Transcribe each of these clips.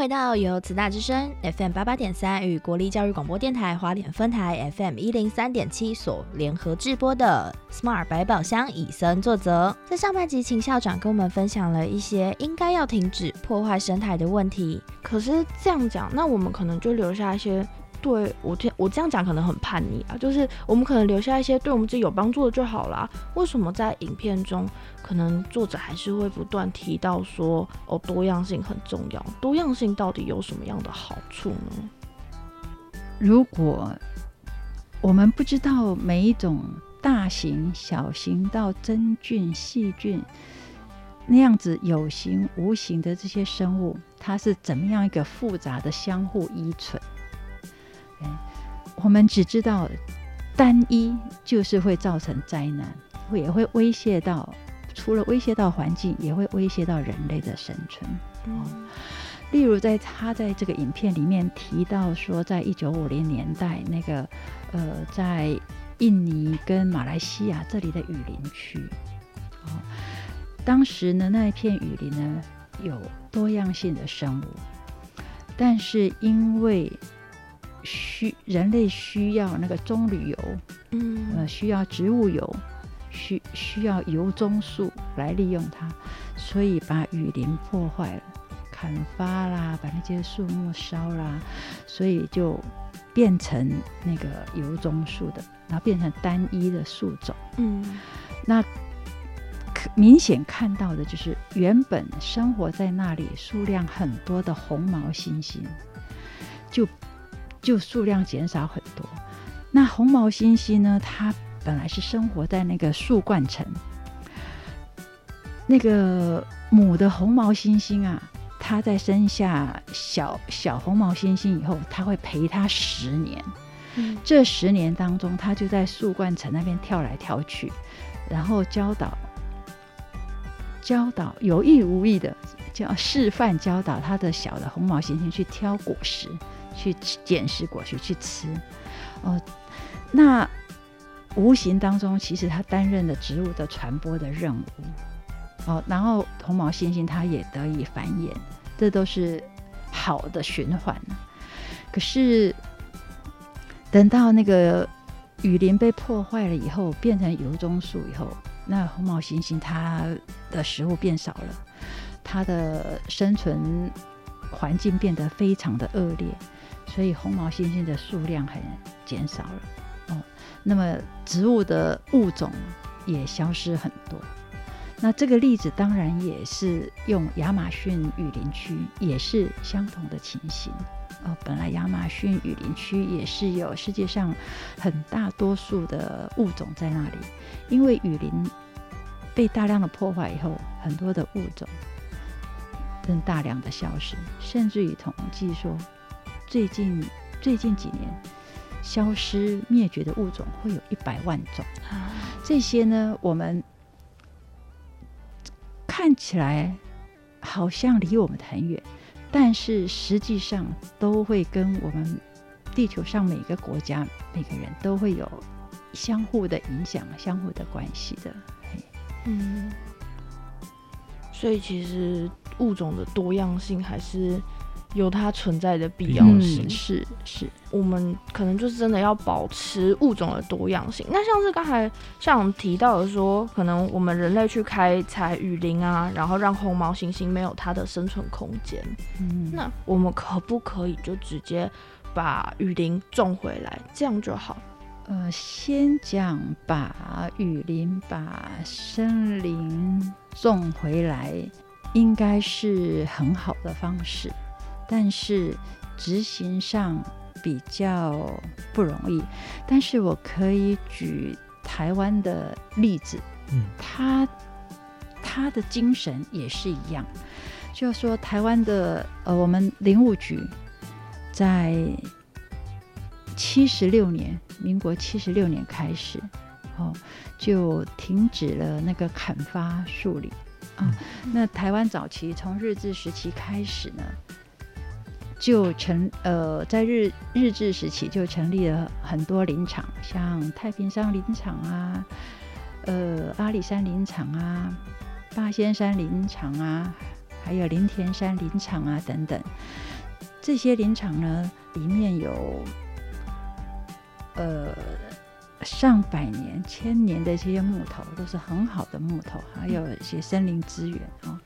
回到由慈大之声 FM 八八点三与国立教育广播电台华联分台 FM 一零三点七所联合制播的 Smart 百宝箱以身作则。在上半集，秦校长跟我们分享了一些应该要停止破坏生态的问题。可是这样讲，那我们可能就留下一些。对我这我这样讲可能很叛逆啊，就是我们可能留下一些对我们自己有帮助的就好啦。为什么在影片中，可能作者还是会不断提到说，哦，多样性很重要。多样性到底有什么样的好处呢？如果我们不知道每一种大型、小型到真菌、细菌那样子有形、无形的这些生物，它是怎么样一个复杂的相互依存？我们只知道单一就是会造成灾难，会也会威胁到，除了威胁到环境，也会威胁到人类的生存。嗯，例如在他在这个影片里面提到说，在一九五零年代，那个呃，在印尼跟马来西亚这里的雨林区，哦，当时呢那一片雨林呢有多样性的生物，但是因为需人类需要那个棕榈油，嗯，呃，需要植物油，需需要油棕树来利用它，所以把雨林破坏了，砍伐啦，把那些树木烧啦，所以就变成那个油棕树的，然后变成单一的树种，嗯，那可明显看到的就是原本生活在那里数量很多的红毛猩猩，就。就数量减少很多。那红毛猩猩呢？它本来是生活在那个树冠层。那个母的红毛猩猩啊，它在生下小小红毛猩猩以后，它会陪它十年。嗯，这十年当中，它就在树冠层那边跳来跳去，然后教导教导有意无意的教示范教导它的小的红毛猩猩去挑果实。去捡拾果实去吃，哦，那无形当中其实它担任了植物的传播的任务，哦，然后红毛猩猩它也得以繁衍，这都是好的循环。可是等到那个雨林被破坏了以后，变成油棕树以后，那红毛猩猩它的食物变少了，它的生存环境变得非常的恶劣。所以红毛猩猩的数量很减少了，哦，那么植物的物种也消失很多。那这个例子当然也是用亚马逊雨林区，也是相同的情形。哦，本来亚马逊雨林区也是有世界上很大多数的物种在那里，因为雨林被大量的破坏以后，很多的物种正大量的消失，甚至于统计说。最近最近几年，消失灭绝的物种会有一百万种。这些呢，我们看起来好像离我们很远，但是实际上都会跟我们地球上每个国家、每个人都会有相互的影响、相互的关系的。嗯，所以其实物种的多样性还是。有它存在的必要性，是是，我们可能就是真的要保持物种的多样性。那像是刚才像提到的说，可能我们人类去开采雨林啊，然后让红毛猩猩没有它的生存空间。嗯，那我们可不可以就直接把雨林种回来，这样就好？呃，先讲把雨林、把森林种回来，应该是很好的方式。但是执行上比较不容易，但是我可以举台湾的例子，嗯，他他的精神也是一样，就说台湾的呃，我们林务局在七十六年，民国七十六年开始，哦，就停止了那个砍伐树林啊。那台湾早期从日治时期开始呢。就成呃，在日日治时期就成立了很多林场，像太平山林场啊，呃阿里山林场啊，八仙山林场啊，还有林田山林场啊等等。这些林场呢，里面有呃上百年、千年的这些木头，都是很好的木头，还有一些森林资源啊。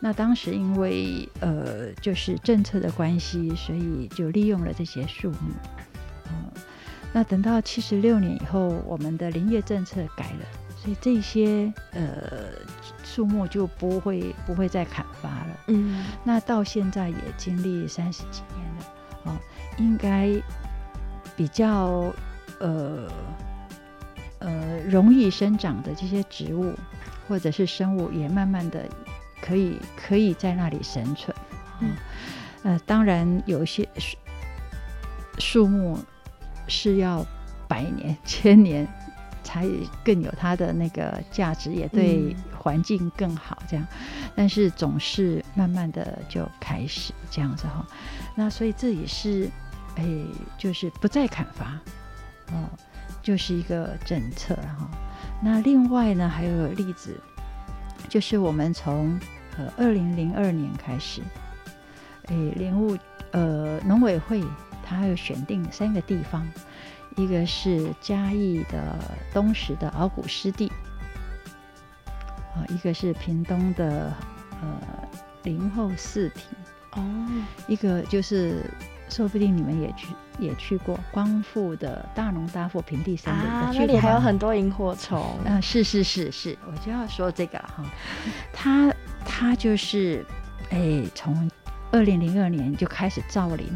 那当时因为呃就是政策的关系，所以就利用了这些树木。嗯，那等到七十六年以后，我们的林业政策改了，所以这些呃树木就不会不会再砍伐了。嗯，那到现在也经历三十几年了，哦，应该比较呃呃容易生长的这些植物或者是生物，也慢慢的可以可以在那里生存。嗯，呃，当然有一些树树木是要百年、千年才更有它的那个价值，也对环境更好这样。但是总是慢慢的就开始这样子哈。那所以这也是，哎，就是不再砍伐，哦，就是一个政策哈。那另外呢，还有例子，就是我们从呃二零零二年开始，诶，林务呃农委会它有选定三个地方，一个是嘉义的东石的鳌骨湿地，啊，一个是屏东的呃林后四体，哦，一个就是说不定你们也去也去过光复的大农大富平地森林啊，的，那里还有很多萤火虫。啊，是是是是，我就要说这个了哈。他他就是，哎，从二零零二年就开始造林，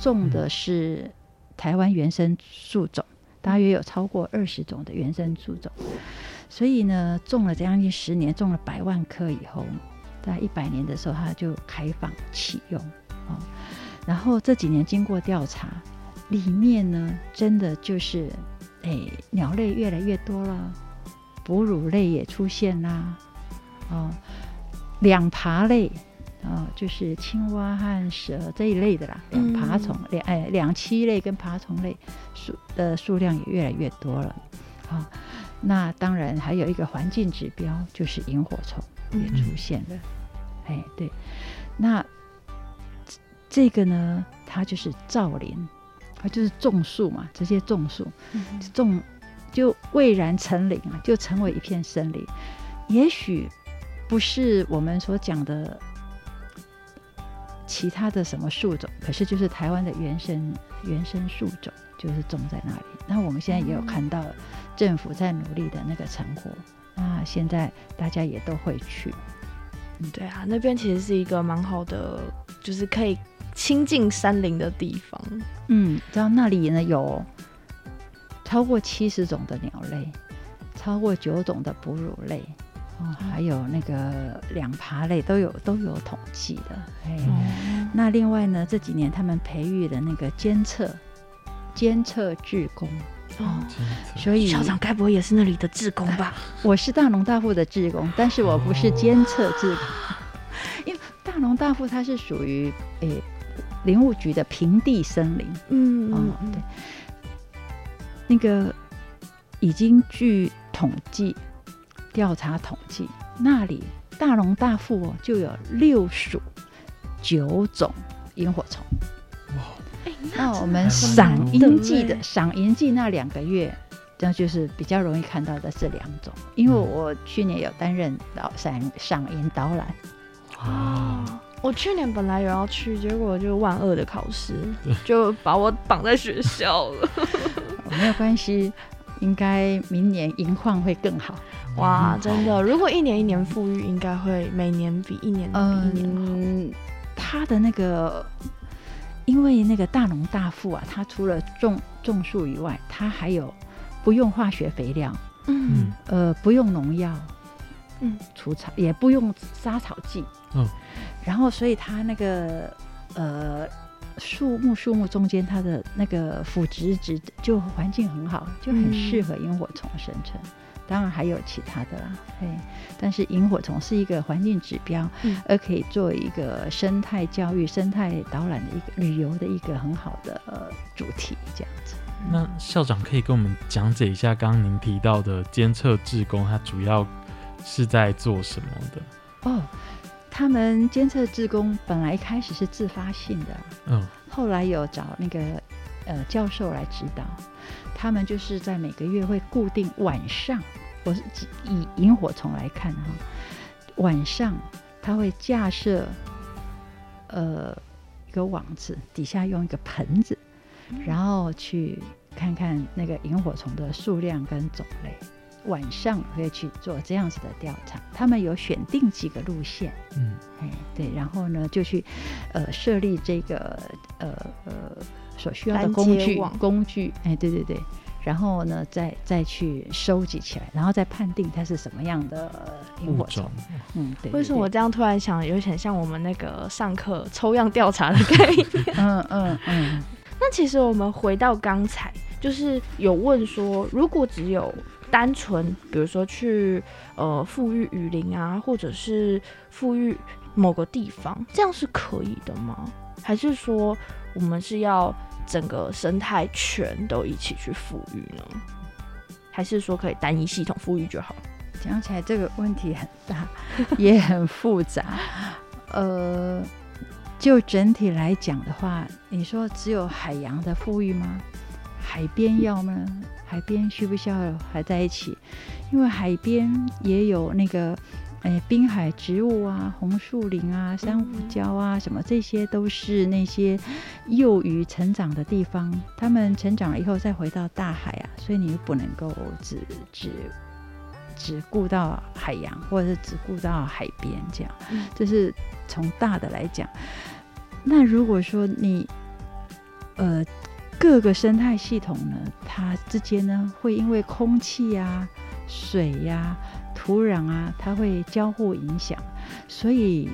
种的是台湾原生树种，大约有超过二十种的原生树种。所以呢，种了将近十年，种了百万棵以后，在一百年的时候，它就开放启用哦。然后这几年经过调查，里面呢，真的就是，哎，鸟类越来越多了，哺乳类也出现啦，哦，两爬类，哦，就是青蛙和蛇这一类的啦，两爬虫，两哎两栖类跟爬虫类数的数量也越来越多了，好、那当然还有一个环境指标，就是萤火虫也出现了，哎，对，那这这个呢，它就是造林，它就是种树嘛，直接种树，种就蔚然成林啊，就成为一片森林。也许不是我们所讲的其他的什么树种，可是就是台湾的原生原生树种，就是种在那里。那我们现在也有看到政府在努力的那个成果，那现在大家也都会去。对啊，那边其实是一个蛮好的，就是可以亲近山林的地方。嗯，知道那里呢有超过七十种的鸟类，超过九种的哺乳类，哦，还有那个两爬类都有都有统计的。哎，哦，那另外呢，这几年他们培育的那个监测监测志工，哦，所以校长该不会也是那里的志工吧？我是大农大富的志工，但是我不是监测志工，因为大农大富它是属于诶林务局的平地森林。嗯哦，对，那个已经据统计调查统计，那里大龙大富哦就有六属九种萤火虫。哎那我们还赏蛮萤季的嘞赏萤季那两个月，这就是比较容易看到的这两种。因为我去年有担任导赏赏萤导览，哦，我去年本来有要去，结果就万恶的考试，就把我绑在学校了。没有关系，应该明年银矿会更好。哇，真的，如果一年一年富裕，应该会每年比一年比一年好。嗯，他的那个，因为那个大农大富啊，他除了种种树以外，他还有不用化学肥料，嗯呃，不用农药，嗯，除草也不用杀草剂，嗯，然后所以它那个呃树木树木中间它的那个腐殖质就环境很好，就很适合萤火虫生存。当然还有其他的啦，嘿，但是萤火虫是一个环境指标，嗯而可以做一个生态教育、生态导览的一个旅游的一个很好的呃主题，这样子。那校长可以跟我们讲解一下刚刚您提到的监测志工，它主要是在做什么的？哦，他们监测志工本来一开始是自发性的，嗯，后来有找那个呃教授来指导，他们就是在每个月会固定晚上，我是以萤火虫来看哈，晚上他会架设呃一个网子，底下用一个盆子，然后去看看那个萤火虫的数量跟种类。晚上会去做这样子的调查，他们有选定几个路线，嗯，哎，对，然后呢就去呃设立这个呃呃所需要的工具网。工具，哎，对对对，然后呢再再去收集起来，然后再判定它是什么样的呃萤物火虫种，，嗯，对，为什么我这样突然想，有点像我们那个上课抽样调查的概念？嗯嗯嗯，那其实我们回到刚才，就是有问说，如果只有单纯，比如说去呃富裕雨林啊，或者是富裕某个地方，这样是可以的吗？还是说我们是要整个生态全都一起去富裕呢？还是说可以单一系统富裕就好？讲起来这个问题很大，也很复杂。呃，就整体来讲的话，你说只有海洋的富裕吗？海边要吗？海边需不需要还在一起？因为海边也有那个，哎，滨海植物啊，红树林啊，珊瑚礁啊，什么这些都是那些幼鱼成长的地方。它们成长了以后再回到大海啊，所以你不能够只只只顾到海洋，或者是只顾到海边这样。嗯这是从大的来讲。那如果说你呃各个生态系统呢，它之间呢会因为空气呀、水呀、土壤啊，它会交互影响，所以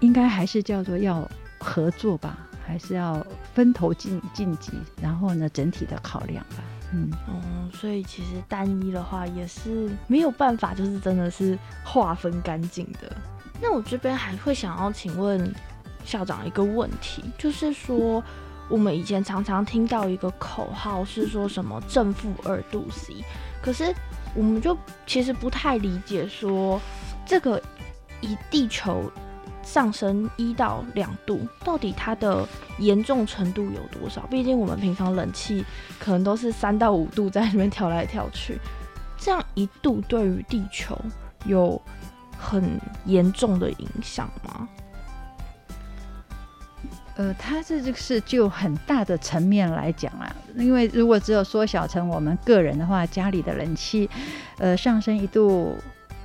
应该还是叫做要合作吧，还是要分头进晋级，然后呢整体的考量吧。嗯，哦，所以其实单一的话也是没有办法，就是真的是划分干净的。那我这边还会想要请问校长一个问题，就是说我们以前常常听到一个口号是说什么正负二度 C，可是我们就其实不太理解说这个以地球上升一到两度，到底它的严重程度有多少？毕竟我们平常冷气可能都是三到五度在里面跳来跳去，这样一度对于地球有很严重的影响吗？呃，它这就是就很大的层面来讲啦，因为如果只有缩小成我们个人的话，家里的冷气，呃，上升一度，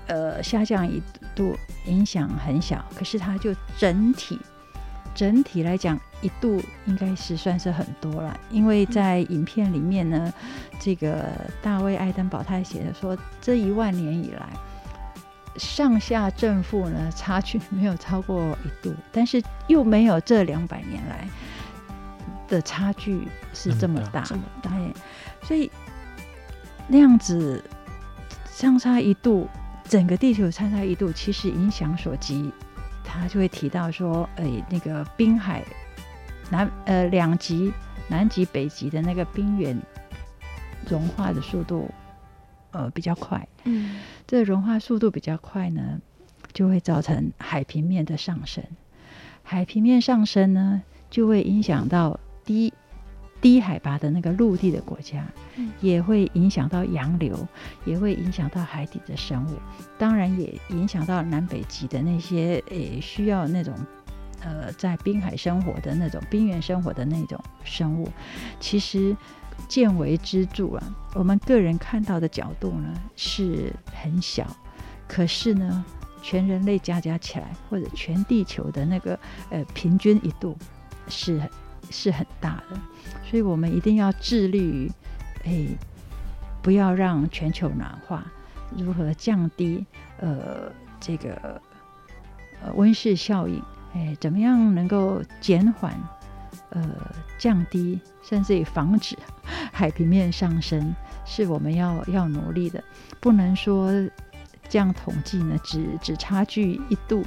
呃，下降一度，影响很小。可是它就整体，整体来讲，一度应该是算是很多了，因为在影片里面呢，这个大卫·艾登堡他写的说，这一万年以来。上下正负呢差距没有超过一度，但是又没有这两百年来的差距是这么大，这么大。对，所以那样子相差一度，整个地球相差一度，其实影响所及，他就会提到说，哎，那个滨海南呃两极南极北极的那个冰原融化的速度呃比较快，嗯这融化速度比较快呢，就会造成海平面的上升。海平面上升呢，就会影响到低低海拔的那个陆地的国家，嗯也会影响到洋流，也会影响到海底的生物，当然也影响到南北极的那些诶需要那种。呃，在滨海生活的那种冰原生活的那种生物，其实见微知著啊。我们个人看到的角度呢是很小，可是呢，全人类加加起来，或者全地球的那个呃平均一度是是很大的，所以我们一定要致力于，哎，不要让全球暖化，如何降低呃这个呃温室效应，哎，怎么样能够减缓呃降低，甚至于防止海平面上升，是我们要要努力的，不能说这样统计呢，只只差距一度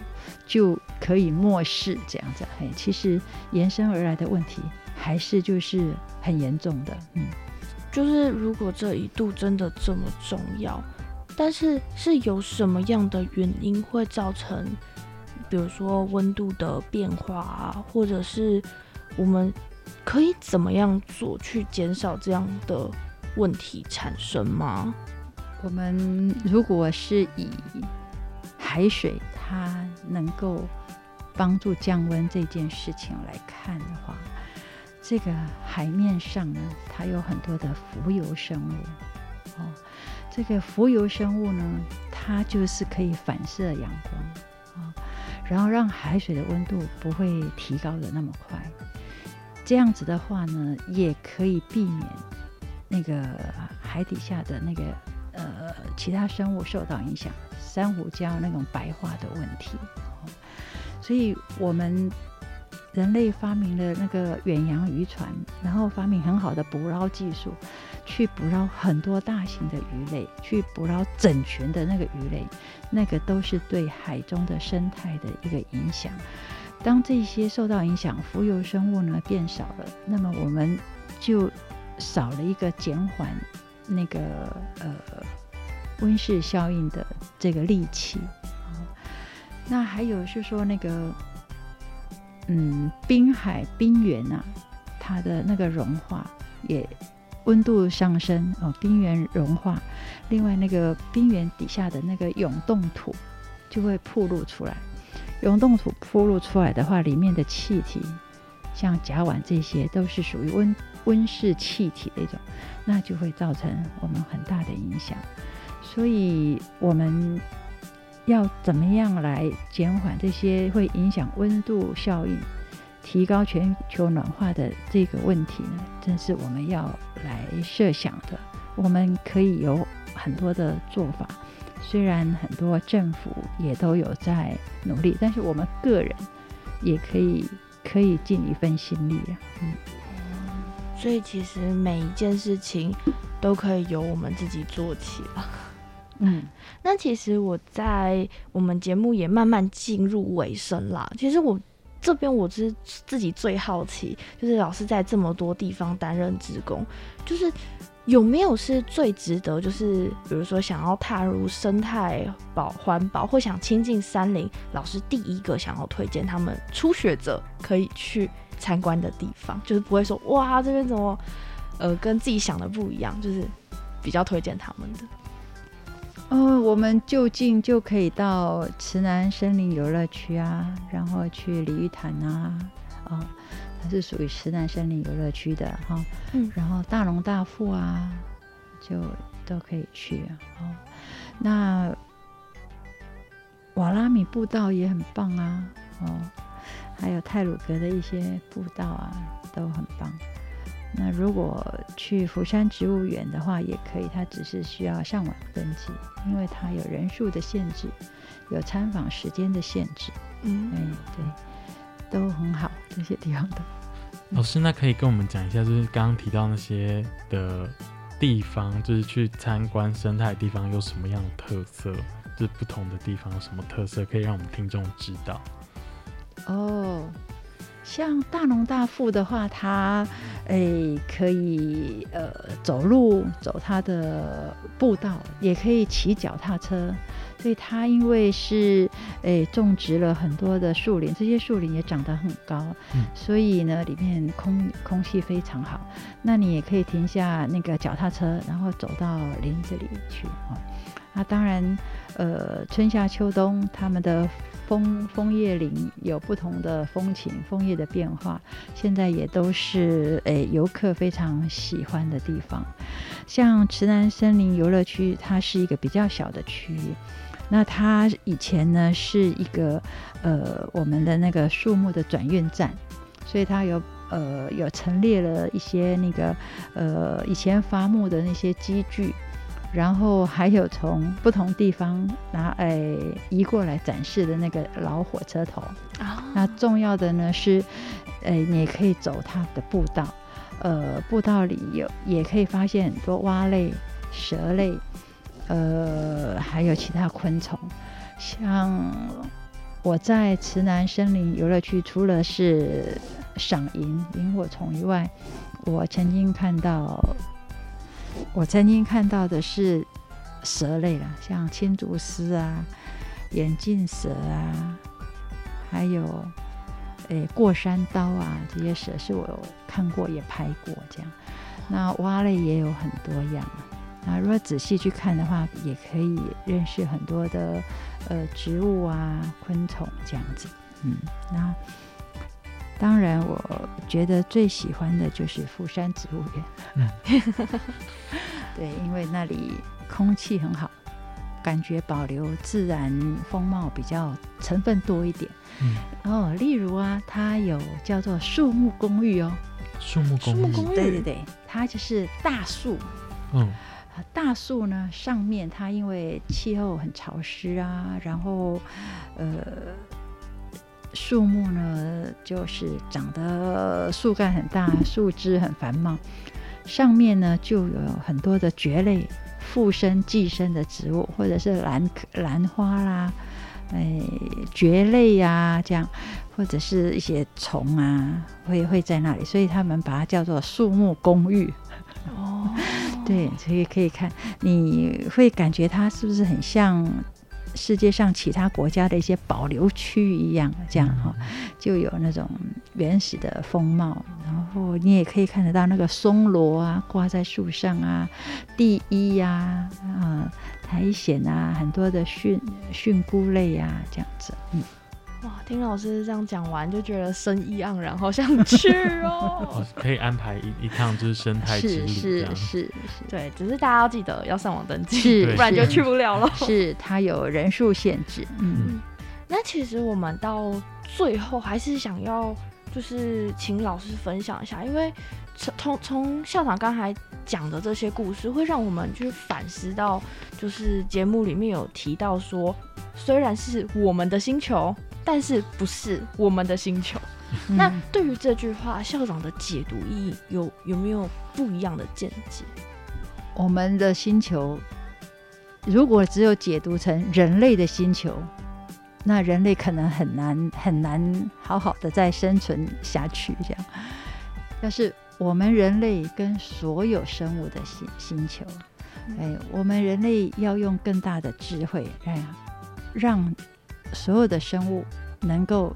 就可以漠视这样子。嘿，其实延伸而来的问题还是就是很严重的。嗯，就是如果这一度真的这么重要，但是是有什么样的原因会造成比如说温度的变化啊，或者是我们可以怎么样做去减少这样的问题产生吗？我们如果是以海水它能够帮助降温这件事情来看的话，这个海面上呢，它有很多的浮游生物哦。这个浮游生物呢，它就是可以反射阳光啊，然后让海水的温度不会提高的那么快。这样子的话呢，也可以避免那个海底下的那个呃其他生物受到影响，珊瑚礁那种白化的问题。所以，我们人类发明了那个远洋渔船，然后发明很好的捕捞技术，去捕捞很多大型的鱼类，去捕捞整群的那个鱼类，那个都是对海中的生态的一个影响。当这些受到影响，浮游生物呢变少了，那么我们就少了一个减缓那个呃温室效应的这个利器。那还有是说那个，嗯，滨海冰原啊，它的那个融化也温度上升哦，冰原融化，另外那个冰原底下的那个永冻土就会暴露出来，永冻土铺露出来的话，里面的气体像甲烷这些都是属于温温室气体的一种，那就会造成我们很大的影响，所以我们。要怎么样来减缓这些会影响温度效应、提高全球暖化的这个问题呢？正是我们要来设想的。我们可以有很多的做法，虽然很多政府也都有在努力，但是我们个人也可以可以尽一份心力啊。嗯，所以其实每一件事情都可以由我们自己做起了。嗯，那其实我在我们节目也慢慢进入尾声啦。其实我这边我是自己最好奇，就是老师在这么多地方担任职工，就是有没有是最值得，就是比如说想要踏入生态保环保或想亲近山林，老师第一个想要推荐他们初学者可以去参观的地方，就是不会说哇这边怎么呃跟自己想的不一样，就是比较推荐他们的。嗯，我们就近就可以到池南森林游乐区啊，然后去鲤鱼潭啊，哦，它是属于石南森林游乐区的哈，嗯，然后大龙大富啊，就都可以去啊，哦，那瓦拉米步道也很棒啊，哦，还有泰鲁格的一些步道啊，都很棒。那如果去福山植物园的话，也可以，它只是需要上网登记，因为它有人数的限制，有参访时间的限制。嗯，哎，对，都很好，这些地方的。老师，那可以跟我们讲一下，就是刚刚提到那些的地方，就是去参观生态地方有什么样的特色？就是不同的地方有什么特色，可以让我们听众知道？哦。像大农大富的话，它诶可以呃走路走它的步道，也可以骑脚踏车。所以它因为是诶种植了很多的树林，这些树林也长得很高，所以呢里面空空气非常好。那你也可以停下那个脚踏车，然后走到林子里去啊。那当然，呃春夏秋冬他们的。枫枫叶林有不同的风情，枫叶的变化，现在也都是诶游客非常喜欢的地方。像池南森林游乐区，它是一个比较小的区域，那它以前呢是一个呃我们的那个树木的转运站，所以它有呃有陈列了一些那个呃以前伐木的那些机具。然后还有从不同地方拿诶移过来展示的那个老火车头啊，那重要的呢是，诶你可以走它的步道，呃步道里有也可以发现很多蛙类、蛇类，呃还有其他昆虫。像我在池南森林游乐区，除了是赏萤萤火虫以外，我曾经看到。我曾经看到的是蛇类啦，像青竹丝啊、眼镜蛇啊，还有诶过山刀啊，这些蛇是我有看过也拍过这样。那蛙类也有很多样。那如果仔细去看的话，也可以认识很多的呃植物啊、昆虫这样子。嗯，那当然，我觉得最喜欢的就是富山植物园。嗯，对，因为那里空气很好，感觉保留自然风貌比较成分多一点。嗯，哦，例如啊，它有叫做树木公寓哦。树木公寓，对对对，它就是大树。嗯。大树呢，上面它因为气候很潮湿啊，然后，呃，树木呢就是长得树干很大，树枝很繁茂，上面呢就有很多的蕨类附生寄生的植物，或者是兰兰花啦，哎，蕨类呀，这样，或者是一些虫啊，会会在那里，所以他们把它叫做树木公寓。哦。对，所以可以看，你会感觉它是不是很像世界上其他国家的一些保留区一样，这样哈，就有那种原始的风貌。然后你也可以看得到那个松萝啊，挂在树上啊，地衣呀，啊，苔藓啊，很多的蕈蕈菇类啊，这样子，嗯。哇，听老师这样讲完，就觉得生意盎然，好想去哦！可以安排一一趟就是生态之旅，是是是，对，只是大家要记得要上网登记，不然就去不了了。是它有人数限制。嗯，那其实我们到最后还是想要，就是请老师分享一下，因为从从校长刚才讲的这些故事，会让我们去反思到，就是节目里面有提到说，虽然是我们的星球。但是不是我们的星球？那对于这句话，校长的解读意义有有没有不一样的见解？我们的星球，如果只有解读成人类的星球，那人类可能很难很难好好的再生存下去。这样，但是我们人类跟所有生物的星星球，哎，我们人类要用更大的智慧，哎，让。所有的生物能够，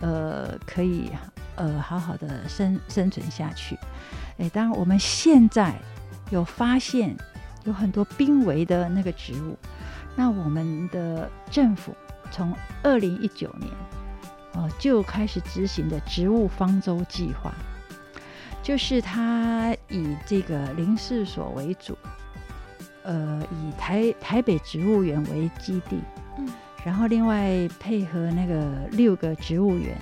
呃，可以呃好好的生生存下去。哎，当然我们现在有发现有很多濒危的那个植物，那我们的政府从二零一九年哦就开始执行的植物方舟计划，就是它以这个林试所为主，呃，以台台北植物园为基地，嗯。然后另外配合那个六个植物园，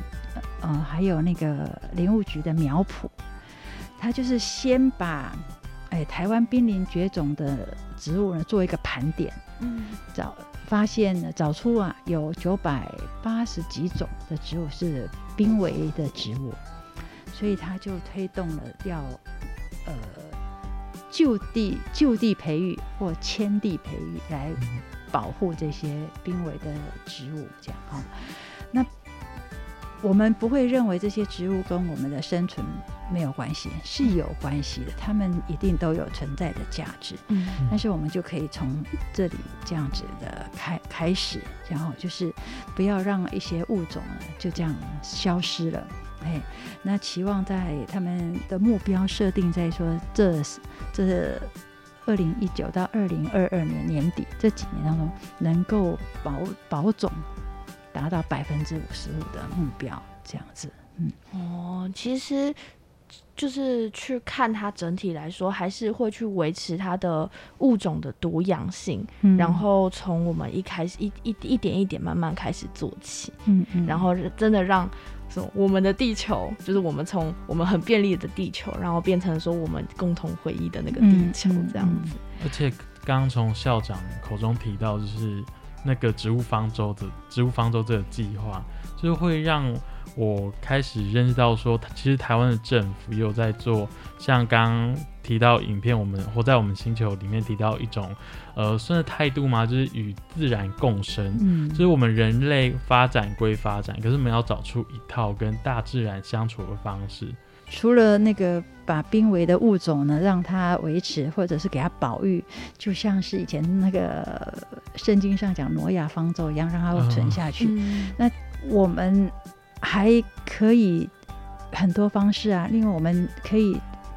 呃，还有那个林务局的苗圃，他就是先把哎台湾濒临绝种的植物呢做一个盘点，嗯，找发现找出啊有九百八十几种的植物是濒危的植物，所以他就推动了要呃就地就地培育或迁地培育来。保护这些濒危的植物，这样哈。那我们不会认为这些植物跟我们的生存没有关系，是有关系的，它们一定都有存在的价值。嗯，但是我们就可以从这里这样子的开开始，然后就是不要让一些物种呢就这样消失了。哎，那期望在他们的目标设定在说这这。二零一九到二零二二年年底这几年当中，能够保保种达到百分之五十五的目标，这样子，嗯，哦，其实就是去看它整体来说，还是会去维持它的物种的多样性，然后从我们一开始一一一点一点慢慢开始做起，嗯嗯，然后真的让。说我们的地球就是我们从我们很便利的地球，然后变成说我们共同回忆的那个地球这样子。而且刚刚从校长口中提到，就是那个植物方舟的植物方舟这个计划，就是会让我开始认识到说，其实台湾的政府也有在做，像刚。提到影片，我们活在我们星球里面提到一种，呃，算是态度嘛？就是与自然共生，嗯，就是我们人类发展归发展，可是我们要找出一套跟大自然相处的方式。除了那个把濒危的物种呢，让它维持，或者是给它保育，就像是以前那个圣经上讲挪亚方舟一样，让它存下去。那我们还可以很多方式啊，另外我们可以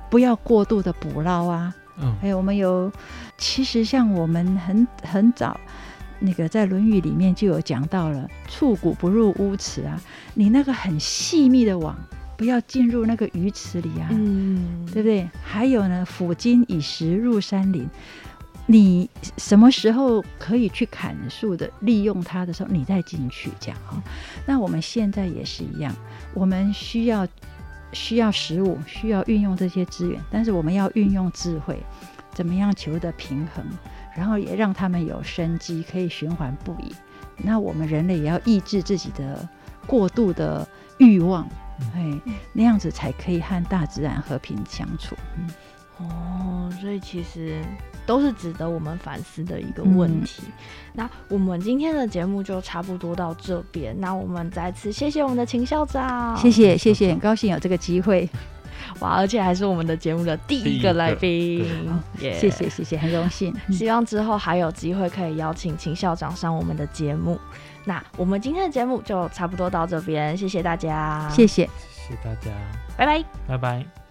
不要过度的捕捞啊，嗯。还有我们有，其实像我们很很早。那个在《论语》里面就有讲到了“触骨不入污池”啊，你那个很细密的网，不要进入那个鱼池里啊，嗯，对不对？还有呢，抚今以时入山林，你什么时候可以去砍树的，利用它的时候，你再进去这样哈。那我们现在也是一样，我们需要需要食物，需要运用这些资源，但是我们要运用智慧，怎么样求得平衡，然后也让他们有生机，可以循环不已。那我们人类也要抑制自己的过度的欲望，哎，那样子才可以和大自然和平相处。嗯哦，所以其实都是值得我们反思的一个问题。那我们今天的节目就差不多到这边。那我们再次谢谢我们的秦校长，谢谢谢谢，很高兴有这个机会，哇！而且还是我们的节目的第一个来宾，耶谢谢谢谢，很荣幸。嗯希望之后还有机会可以邀请秦校长上我们的节目。那我们今天的节目就差不多到这边，谢谢大家，谢谢。谢谢大家，拜拜。拜拜。